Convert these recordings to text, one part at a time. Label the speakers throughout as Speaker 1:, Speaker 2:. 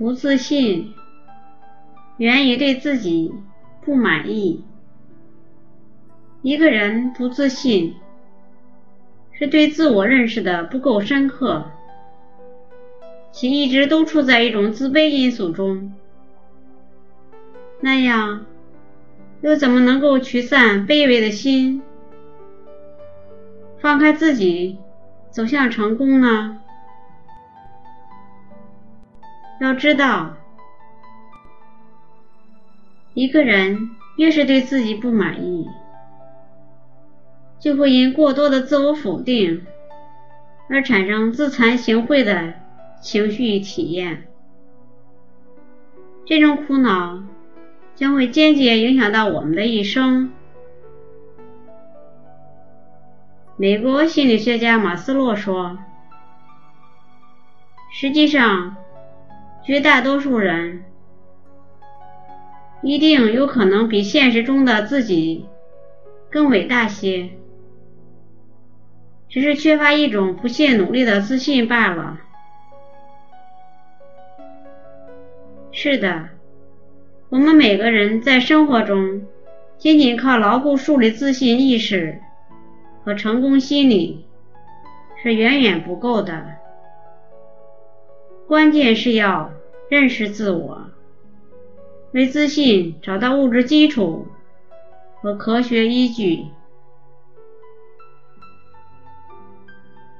Speaker 1: 不自信源于对自己不满意。一个人不自信，是对自我认识的不够深刻，其一直都处在一种自卑因素中。那样，又怎么能够驱散卑微的心，放开自己，走向成功呢？要知道，一个人越是对自己不满意，就会因过多的自我否定而产生自惭形秽的情绪体验。这种苦恼将会间接影响到我们的一生。美国心理学家马斯洛说：“实际上。”绝大多数人一定有可能比现实中的自己更伟大些，只是缺乏一种不懈努力的自信罢了。是的，我们每个人在生活中仅仅靠牢固树立自信意识和成功心理是远远不够的。关键是要认识自我，为自信找到物质基础和科学依据。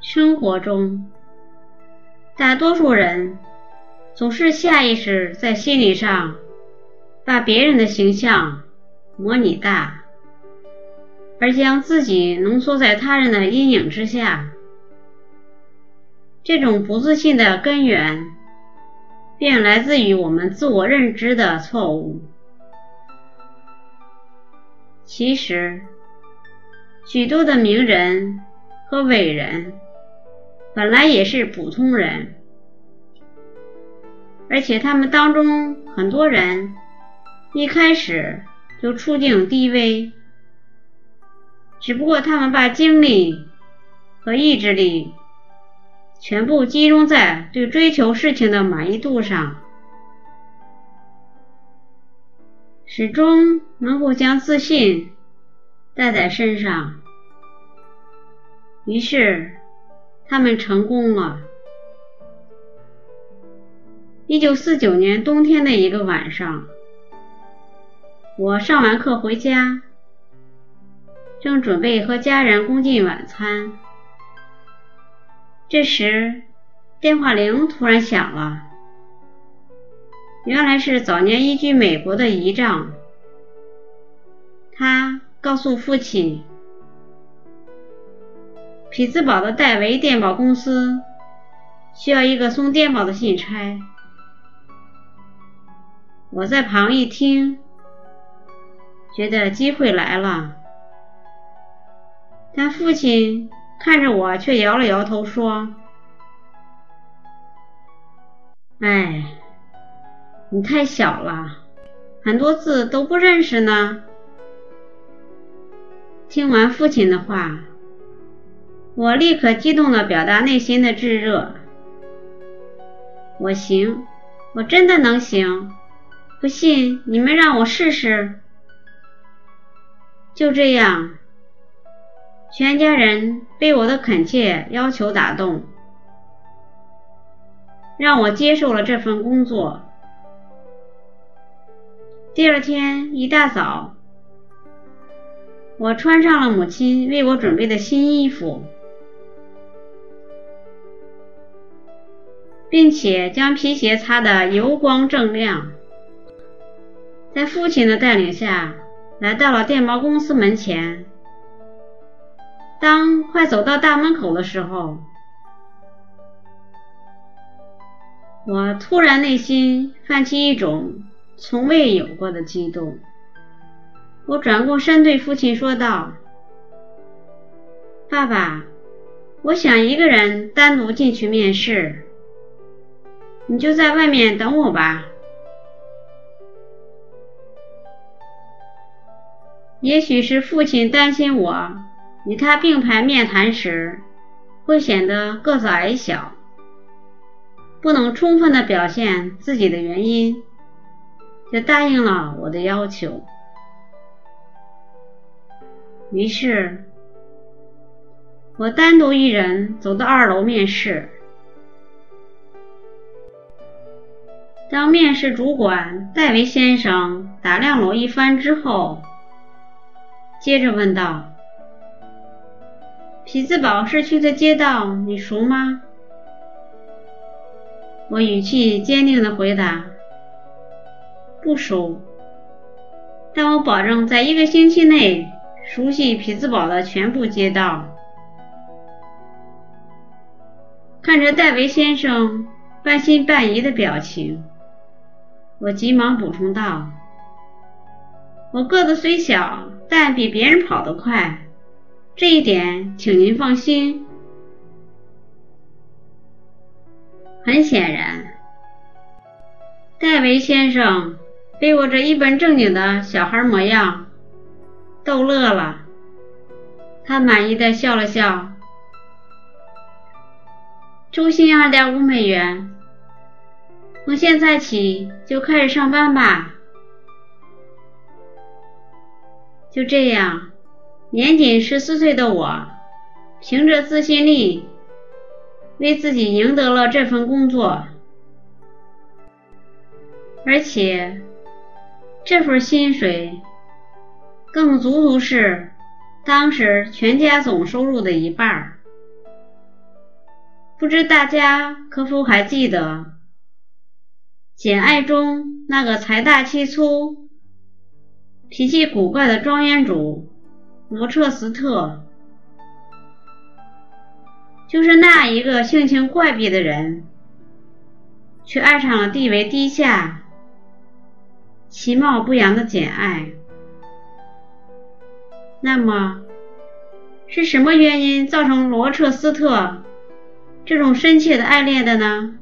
Speaker 1: 生活中，大多数人总是下意识在心理上把别人的形象模拟大，而将自己浓缩在他人的阴影之下。这种不自信的根源，便来自于我们自我认知的错误。其实，许多的名人和伟人本来也是普通人，而且他们当中很多人一开始就处境低微，只不过他们把精力和意志力。全部集中在对追求事情的满意度上，始终能够将自信带在身上，于是他们成功了。一九四九年冬天的一个晚上，我上完课回家，正准备和家人共进晚餐。这时，电话铃突然响了。原来是早年移居美国的姨丈，他告诉父亲，匹兹堡的戴维电报公司需要一个送电报的信差。我在旁一听，觉得机会来了，但父亲。看着我，却摇了摇头说：“哎，你太小了，很多字都不认识呢。”听完父亲的话，我立刻激动地表达内心的炙热：“我行，我真的能行！不信你们让我试试。”就这样。全家人被我的恳切要求打动，让我接受了这份工作。第二天一大早，我穿上了母亲为我准备的新衣服，并且将皮鞋擦得油光锃亮，在父亲的带领下来到了电报公司门前。当快走到大门口的时候，我突然内心泛起一种从未有过的激动。我转过身对父亲说道：“爸爸，我想一个人单独进去面试，你就在外面等我吧。”也许是父亲担心我。与他并排面谈时，会显得个子矮小。不能充分的表现自己的原因，就答应了我的要求。于是，我单独一人走到二楼面试。当面试主管戴维先生打量我一番之后，接着问道：“匹兹堡市区的街道你熟吗？”我语气坚定的回答：“不熟，但我保证在一个星期内熟悉匹兹堡的全部街道。”看着戴维先生半信半疑的表情，我急忙补充道：“我个子虽小，但比别人跑得快，这一点请您放心。”很显然，戴维先生被我这一本正经的小孩模样逗乐了。他满意的笑了笑：“周薪二点五美元，从现在起就开始上班吧。”就这样，年仅十四岁的我，凭着自信力。为自己赢得了这份工作，而且这份薪水更足足是当时全家总收入的一半。不知大家可否还记得《简爱》中那个财大气粗、脾气古怪的庄园主罗彻斯特？就是那一个性情怪癖的人，却爱上了地位低下、其貌不扬的简爱。那么，是什么原因造成罗彻斯特这种深切的爱恋的呢？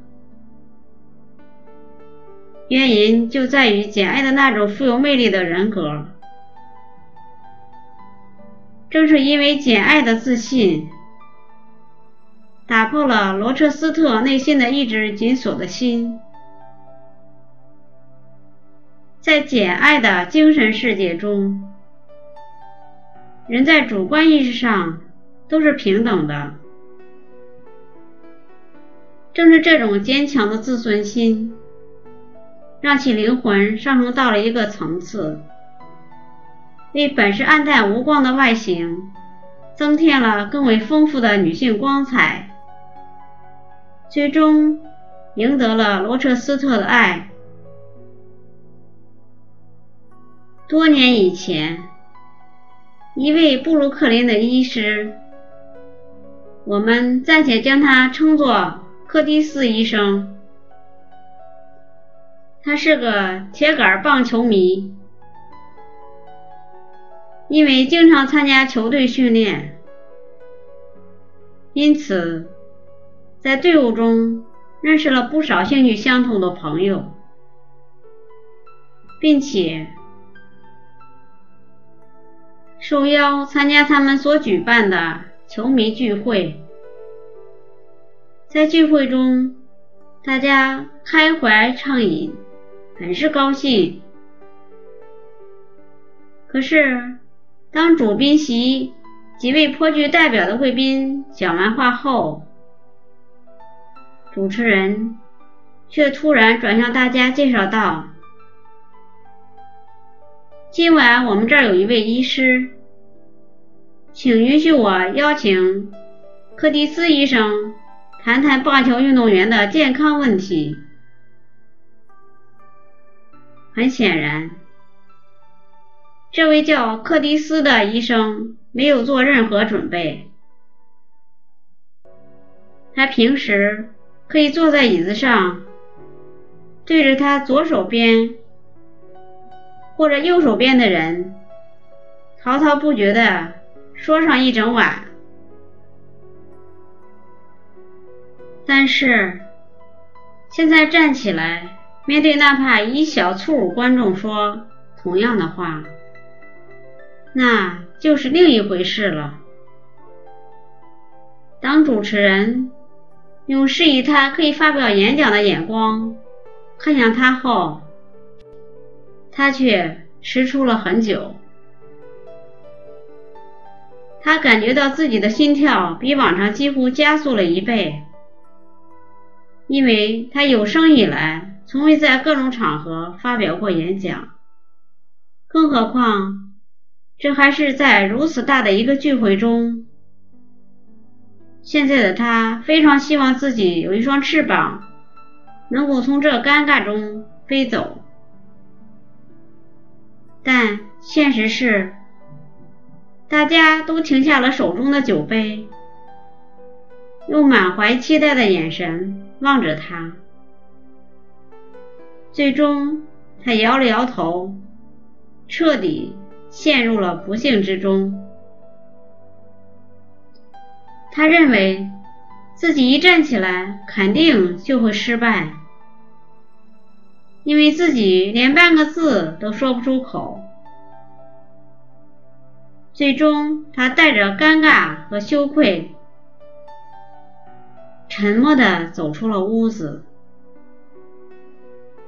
Speaker 1: 原因就在于简爱的那种富有魅力的人格。正是因为简爱的自信。打破了罗彻斯特内心的一直紧锁的心。在简爱的精神世界中，人在主观意识上都是平等的。正是这种坚强的自尊心，让其灵魂上升到了一个层次，为本是暗淡无光的外形增添了更为丰富的女性光彩。最终赢得了罗彻斯特的爱。多年以前，一位布鲁克林的医师，我们暂且将他称作柯蒂斯医生。他是个铁杆棒球迷，因为经常参加球队训练，因此。在队伍中认识了不少兴趣相同的朋友，并且受邀参加他们所举办的球迷聚会。在聚会中，大家开怀畅饮，很是高兴。可是，当主宾席几位颇具代表的贵宾讲完话后，主持人却突然转向大家介绍道：“今晚我们这儿有一位医师，请允许我邀请柯蒂斯医生谈谈棒球运动员的健康问题。”很显然，这位叫柯蒂斯的医生没有做任何准备，他平时。可以坐在椅子上，对着他左手边或者右手边的人滔滔不绝地说上一整晚。但是现在站起来，面对哪怕一小簇观众说同样的话，那就是另一回事了。当主持人。用示意他可以发表演讲的眼光看向他后，他却迟出了很久。他感觉到自己的心跳比往常几乎加速了一倍，因为他有生以来从未在各种场合发表过演讲，更何况这还是在如此大的一个聚会中。现在的他非常希望自己有一双翅膀，能够从这尴尬中飞走，但现实是。大家都停下了手中的酒杯，用满怀期待的眼神望着他。最终，他摇了摇头，彻底陷入了不幸之中。他认为自己一站起来，肯定就会失败，因为自己连半个字都说不出口。最终，他带着尴尬和羞愧，沉默地走出了屋子。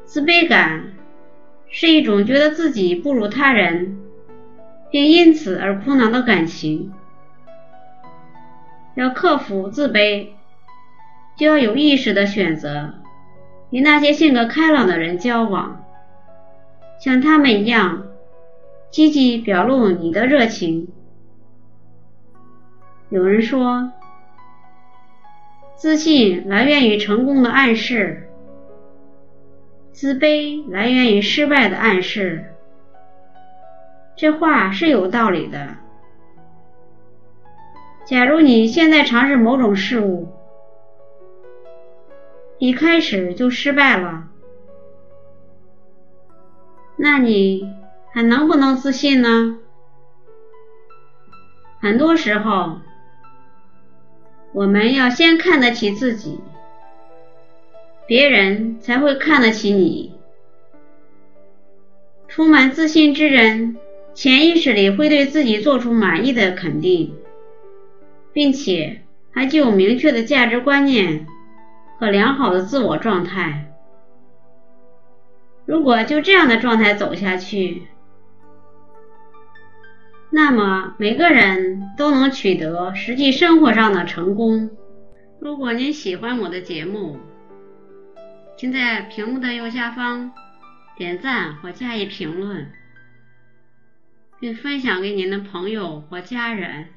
Speaker 1: 自卑感是一种觉得自己不如他人，并因此而苦恼的感情。要克服自卑，就要有意识的选择与那些性格开朗的人交往，像他们一样。积极表露你的热情。有人说，自信来源于成功的暗示，自卑来源于失败的暗示。这话是有道理的。假如你现在尝试某种事物，一开始就失败了，那你？还能不能自信呢？很多时候，我们要先看得起自己，别人才会看得起你。充满自信之人，潜意识里会对自己做出满意的肯定，并且还具有明确的价值观念和良好的自我状态。如果就这样的状态走下去，那么每个人都能取得实际生活上的成功。如果您喜欢我的节目，请在屏幕的右下方点赞或加以评论，并分享给您的朋友或家人。